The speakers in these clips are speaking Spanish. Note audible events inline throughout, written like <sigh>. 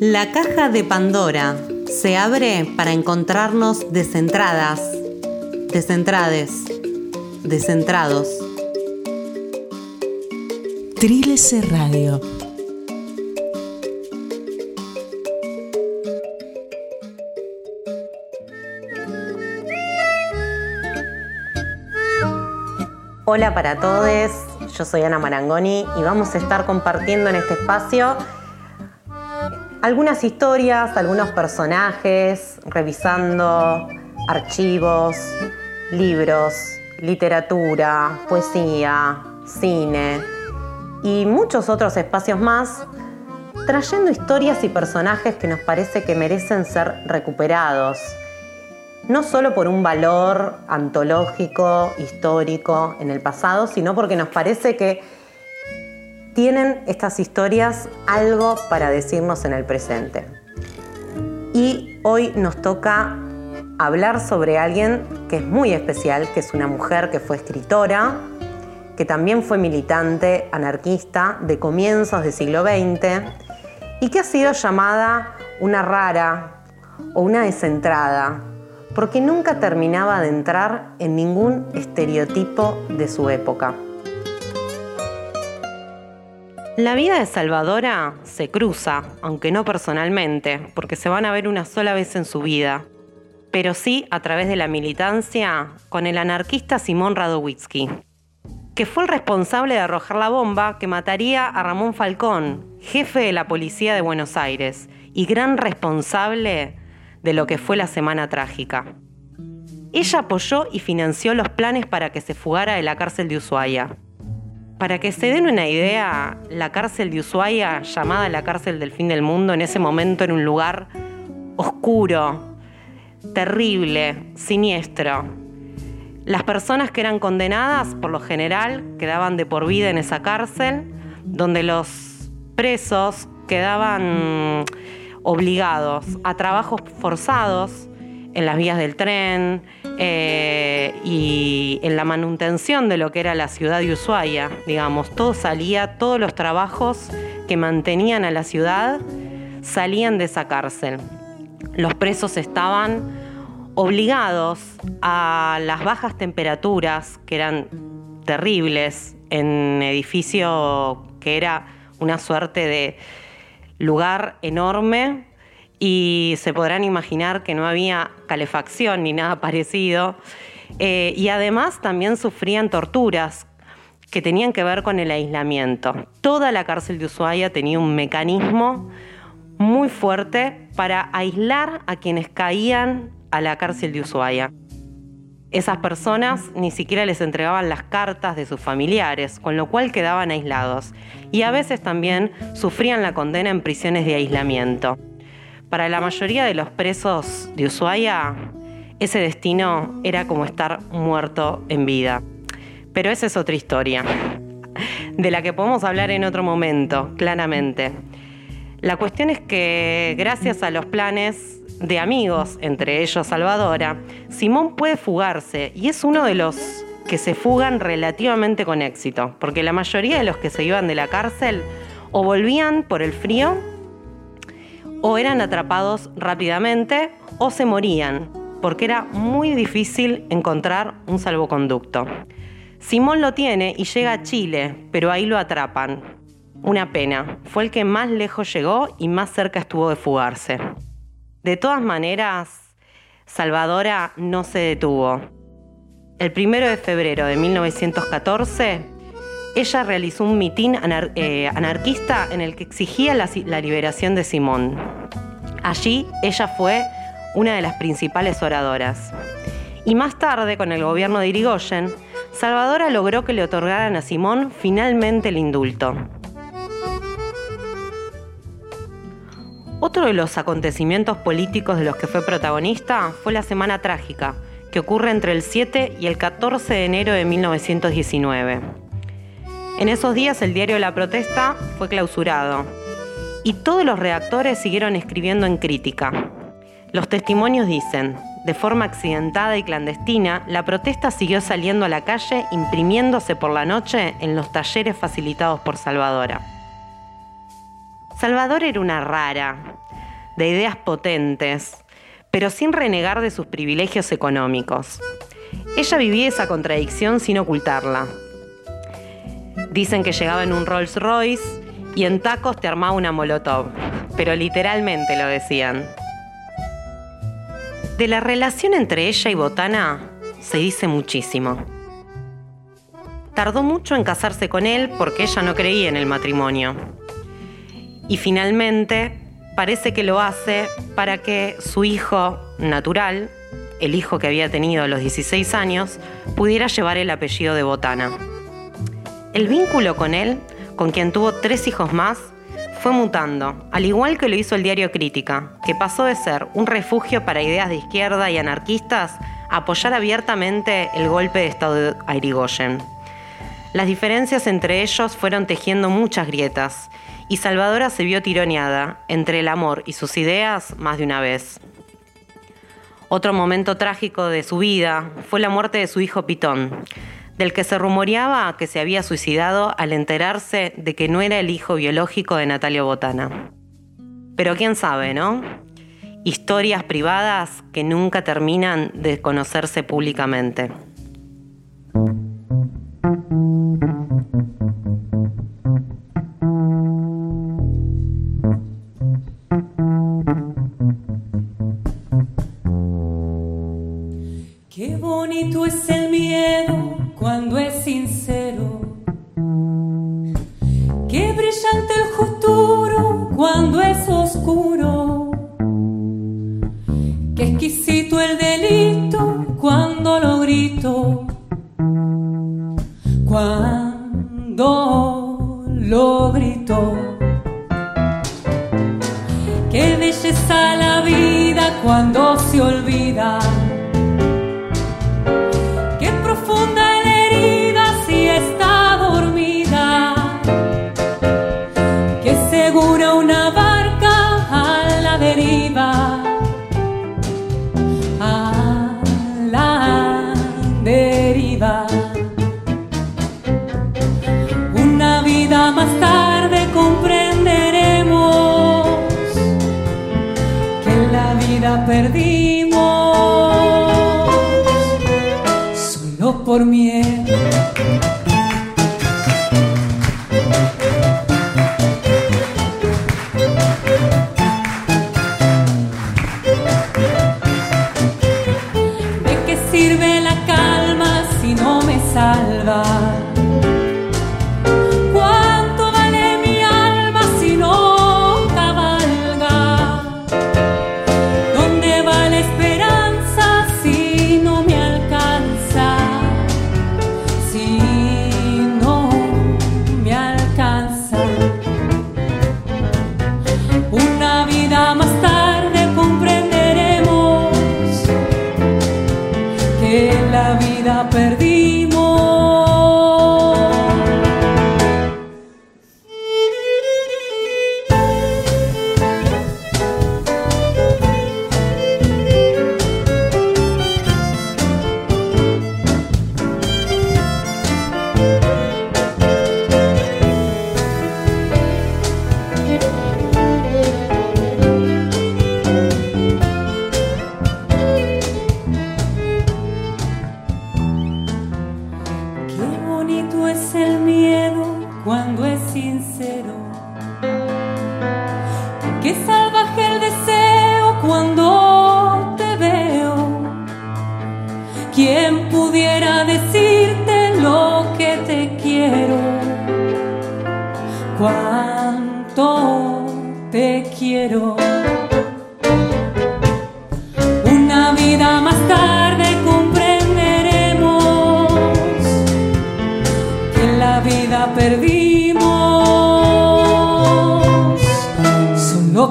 La caja de Pandora se abre para encontrarnos descentradas, descentrades, descentrados. Trilce Radio. Hola para todos, yo soy Ana Marangoni y vamos a estar compartiendo en este espacio algunas historias, algunos personajes, revisando archivos, libros, literatura, poesía, cine y muchos otros espacios más, trayendo historias y personajes que nos parece que merecen ser recuperados no solo por un valor antológico, histórico en el pasado, sino porque nos parece que tienen estas historias algo para decirnos en el presente. Y hoy nos toca hablar sobre alguien que es muy especial, que es una mujer que fue escritora, que también fue militante anarquista de comienzos del siglo XX y que ha sido llamada una rara o una descentrada porque nunca terminaba de entrar en ningún estereotipo de su época. La vida de Salvadora se cruza, aunque no personalmente, porque se van a ver una sola vez en su vida, pero sí a través de la militancia con el anarquista Simón Radowitzki, que fue el responsable de arrojar la bomba que mataría a Ramón Falcón, jefe de la policía de Buenos Aires y gran responsable de lo que fue la Semana Trágica. Ella apoyó y financió los planes para que se fugara de la cárcel de Ushuaia. Para que se den una idea, la cárcel de Ushuaia, llamada la cárcel del fin del mundo, en ese momento era un lugar oscuro, terrible, siniestro. Las personas que eran condenadas, por lo general, quedaban de por vida en esa cárcel, donde los presos quedaban obligados a trabajos forzados en las vías del tren eh, y en la manutención de lo que era la ciudad de Ushuaia, digamos, todo salía, todos los trabajos que mantenían a la ciudad salían de esa cárcel. Los presos estaban obligados a las bajas temperaturas, que eran terribles, en edificio que era una suerte de lugar enorme y se podrán imaginar que no había calefacción ni nada parecido. Eh, y además también sufrían torturas que tenían que ver con el aislamiento. Toda la cárcel de Ushuaia tenía un mecanismo muy fuerte para aislar a quienes caían a la cárcel de Ushuaia. Esas personas ni siquiera les entregaban las cartas de sus familiares, con lo cual quedaban aislados. Y a veces también sufrían la condena en prisiones de aislamiento. Para la mayoría de los presos de Ushuaia, ese destino era como estar muerto en vida. Pero esa es otra historia, de la que podemos hablar en otro momento, claramente. La cuestión es que gracias a los planes de amigos, entre ellos Salvadora, Simón puede fugarse y es uno de los que se fugan relativamente con éxito, porque la mayoría de los que se iban de la cárcel o volvían por el frío, o eran atrapados rápidamente, o se morían, porque era muy difícil encontrar un salvoconducto. Simón lo tiene y llega a Chile, pero ahí lo atrapan. Una pena, fue el que más lejos llegó y más cerca estuvo de fugarse. De todas maneras, Salvadora no se detuvo. El primero de febrero de 1914, ella realizó un mitin eh, anarquista en el que exigía la, la liberación de Simón. Allí ella fue una de las principales oradoras. Y más tarde, con el gobierno de Irigoyen, Salvadora logró que le otorgaran a Simón finalmente el indulto. Otro de los acontecimientos políticos de los que fue protagonista fue la Semana Trágica, que ocurre entre el 7 y el 14 de enero de 1919. En esos días el diario La Protesta fue clausurado y todos los redactores siguieron escribiendo en crítica. Los testimonios dicen, de forma accidentada y clandestina, la protesta siguió saliendo a la calle imprimiéndose por la noche en los talleres facilitados por Salvadora. Salvador era una rara. de ideas potentes, pero sin renegar de sus privilegios económicos. Ella vivía esa contradicción sin ocultarla. Dicen que llegaba en un Rolls Royce y en tacos te armaba una Molotov, pero literalmente lo decían. De la relación entre ella y Botana se dice muchísimo. Tardó mucho en casarse con él porque ella no creía en el matrimonio. Y finalmente parece que lo hace para que su hijo natural, el hijo que había tenido a los 16 años, pudiera llevar el apellido de Botana. El vínculo con él, con quien tuvo tres hijos más, fue mutando, al igual que lo hizo el diario Crítica, que pasó de ser un refugio para ideas de izquierda y anarquistas a apoyar abiertamente el golpe de Estado de Airigoyen. Las diferencias entre ellos fueron tejiendo muchas grietas, y Salvadora se vio tironeada entre el amor y sus ideas más de una vez. Otro momento trágico de su vida fue la muerte de su hijo Pitón, del que se rumoreaba que se había suicidado al enterarse de que no era el hijo biológico de Natalia Botana. Pero quién sabe, ¿no? Historias privadas que nunca terminan de conocerse públicamente. Qué bonito es el miedo cuando es sincero. Qué brillante el futuro cuando es oscuro. Por miedo.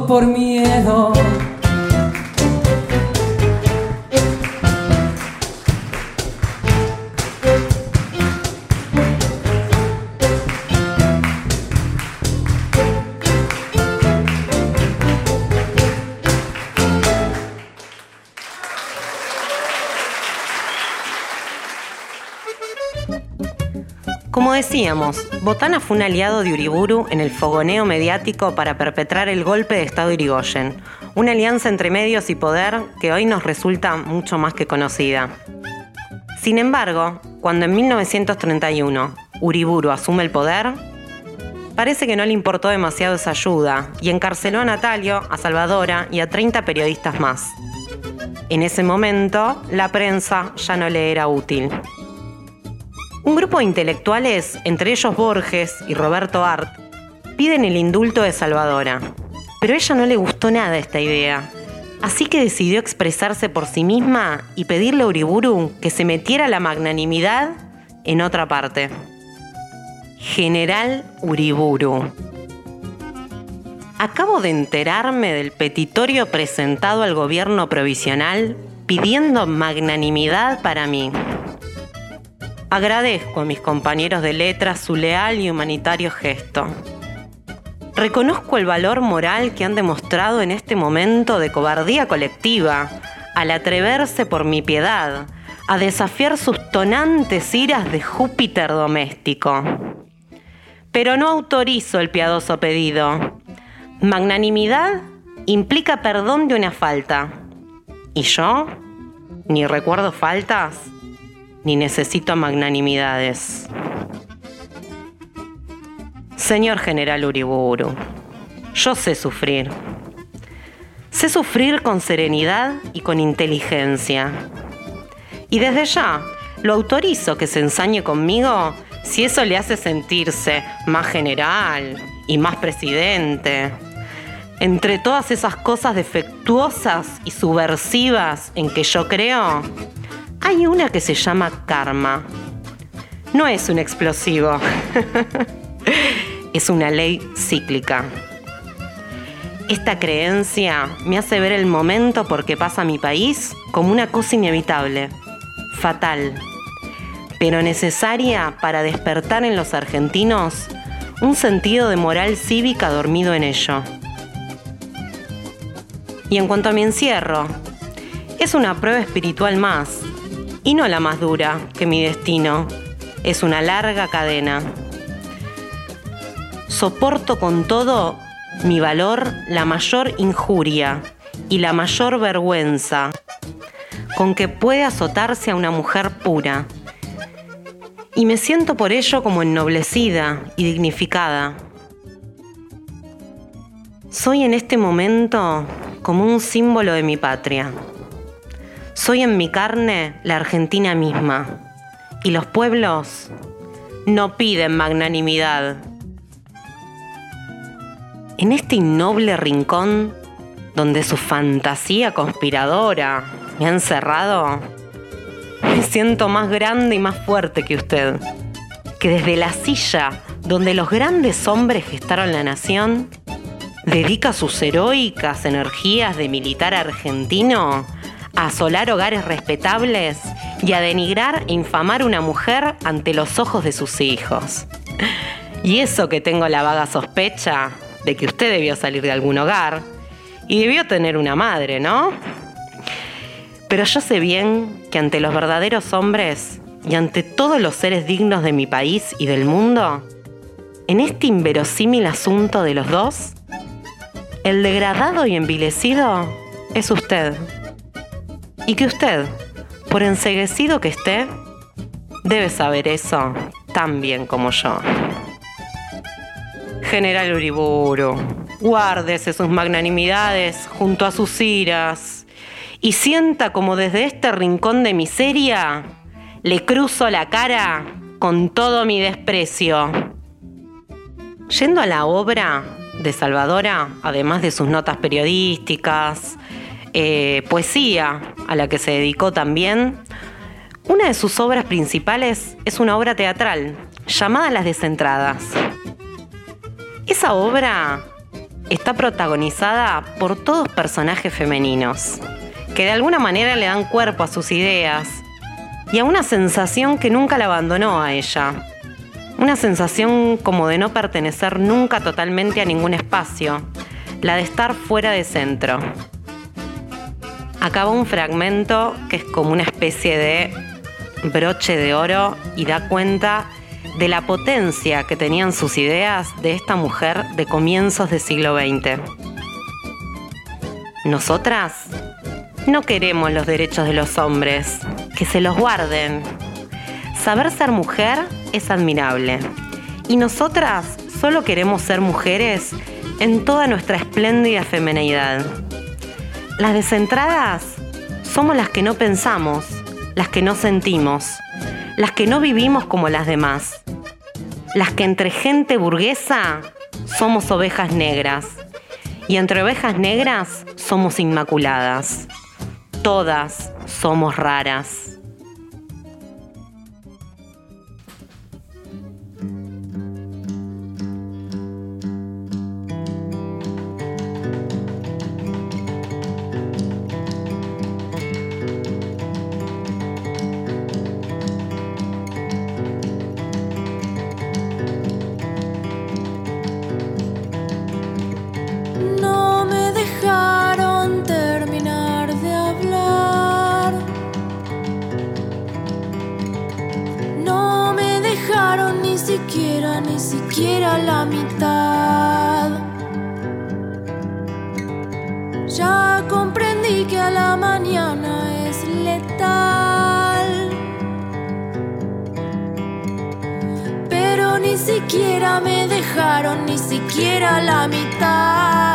Por miedo. Decíamos, Botana fue un aliado de Uriburu en el fogoneo mediático para perpetrar el golpe de Estado Irigoyen, una alianza entre medios y poder que hoy nos resulta mucho más que conocida. Sin embargo, cuando en 1931 Uriburu asume el poder, parece que no le importó demasiado esa ayuda y encarceló a Natalio, a Salvadora y a 30 periodistas más. En ese momento, la prensa ya no le era útil. Un grupo de intelectuales, entre ellos Borges y Roberto Art, piden el indulto de Salvadora. Pero ella no le gustó nada esta idea. Así que decidió expresarse por sí misma y pedirle a Uriburu que se metiera la magnanimidad en otra parte. General Uriburu. Acabo de enterarme del petitorio presentado al gobierno provisional pidiendo magnanimidad para mí. Agradezco a mis compañeros de letras su leal y humanitario gesto. Reconozco el valor moral que han demostrado en este momento de cobardía colectiva, al atreverse por mi piedad a desafiar sus tonantes iras de Júpiter doméstico. Pero no autorizo el piadoso pedido. Magnanimidad implica perdón de una falta. ¿Y yo? Ni recuerdo faltas ni necesito magnanimidades. Señor General Uriburu, yo sé sufrir. Sé sufrir con serenidad y con inteligencia. Y desde ya lo autorizo que se ensañe conmigo si eso le hace sentirse más general y más presidente. Entre todas esas cosas defectuosas y subversivas en que yo creo, hay una que se llama karma. No es un explosivo. <laughs> es una ley cíclica. Esta creencia me hace ver el momento por que pasa mi país como una cosa inevitable, fatal, pero necesaria para despertar en los argentinos un sentido de moral cívica dormido en ello. Y en cuanto a mi encierro, es una prueba espiritual más, y no la más dura que mi destino. Es una larga cadena. Soporto con todo mi valor la mayor injuria y la mayor vergüenza con que puede azotarse a una mujer pura. Y me siento por ello como ennoblecida y dignificada. Soy en este momento como un símbolo de mi patria. Soy en mi carne la Argentina misma. Y los pueblos no piden magnanimidad. En este innoble rincón donde su fantasía conspiradora me ha encerrado, me siento más grande y más fuerte que usted. Que desde la silla donde los grandes hombres gestaron la nación, dedica sus heroicas energías de militar argentino a asolar hogares respetables y a denigrar e infamar una mujer ante los ojos de sus hijos. Y eso que tengo la vaga sospecha de que usted debió salir de algún hogar y debió tener una madre, ¿no? Pero yo sé bien que ante los verdaderos hombres y ante todos los seres dignos de mi país y del mundo, en este inverosímil asunto de los dos, el degradado y envilecido es usted y que usted, por enseguecido que esté, debe saber eso tan bien como yo. General Uriburu, guárdese sus magnanimidades junto a sus iras y sienta como desde este rincón de miseria le cruzo la cara con todo mi desprecio. Yendo a la obra de Salvadora, además de sus notas periodísticas, eh, poesía a la que se dedicó también. Una de sus obras principales es una obra teatral llamada Las Descentradas. Esa obra está protagonizada por todos personajes femeninos, que de alguna manera le dan cuerpo a sus ideas y a una sensación que nunca la abandonó a ella. Una sensación como de no pertenecer nunca totalmente a ningún espacio, la de estar fuera de centro acaba un fragmento que es como una especie de broche de oro y da cuenta de la potencia que tenían sus ideas de esta mujer de comienzos del siglo XX. Nosotras no queremos los derechos de los hombres, que se los guarden. Saber ser mujer es admirable. Y nosotras solo queremos ser mujeres en toda nuestra espléndida femenidad. Las descentradas somos las que no pensamos, las que no sentimos, las que no vivimos como las demás, las que entre gente burguesa somos ovejas negras y entre ovejas negras somos inmaculadas. Todas somos raras. Siquiera la mitad. Ya comprendí que a la mañana es letal. Pero ni siquiera me dejaron, ni siquiera la mitad.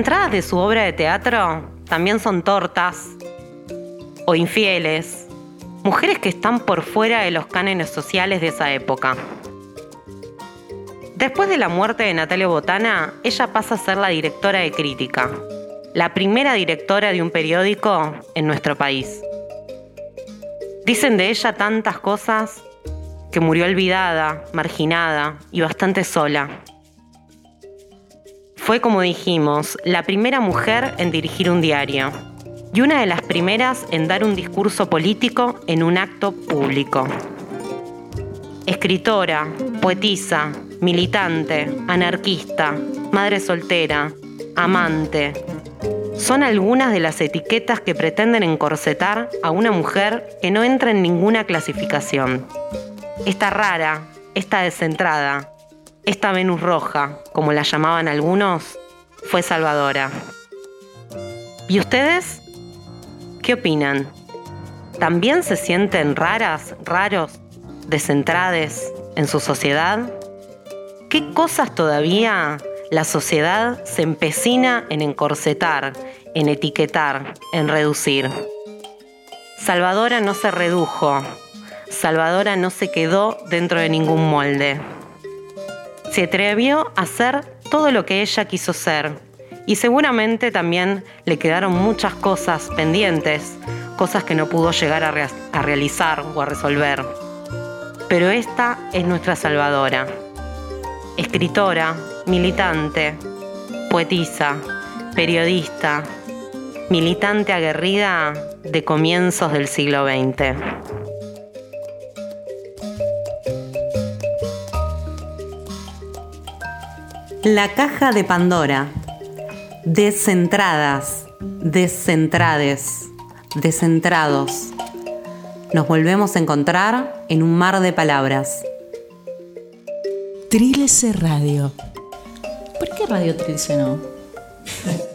Las descentradas de su obra de teatro también son tortas o infieles, mujeres que están por fuera de los cánones sociales de esa época. Después de la muerte de Natalia Botana, ella pasa a ser la directora de crítica, la primera directora de un periódico en nuestro país. Dicen de ella tantas cosas que murió olvidada, marginada y bastante sola. Fue, como dijimos, la primera mujer en dirigir un diario y una de las primeras en dar un discurso político en un acto público. Escritora, poetisa, militante, anarquista, madre soltera, amante. son algunas de las etiquetas que pretenden encorsetar a una mujer que no entra en ninguna clasificación. Esta rara, esta descentrada, esta Venus roja, como la llamaban algunos, fue Salvadora. ¿Y ustedes? ¿Qué opinan? ¿También se sienten raras, raros, descentrades en su sociedad? ¿Qué cosas todavía la sociedad se empecina en encorsetar, en etiquetar, en reducir? Salvadora no se redujo, Salvadora no se quedó dentro de ningún molde. Se atrevió a ser todo lo que ella quiso ser y seguramente también le quedaron muchas cosas pendientes, cosas que no pudo llegar a, realizar o a resolver. Pero esta es nuestra Salvadora, escritora, militante, poetisa, periodista, militante aguerrida de comienzos del siglo XX. La caja de Pandora. Descentradas, descentrades, descentrados. Nos volvemos a encontrar en un mar de palabras. Trilce Radio. ¿Por qué Radio Trilce no? <laughs>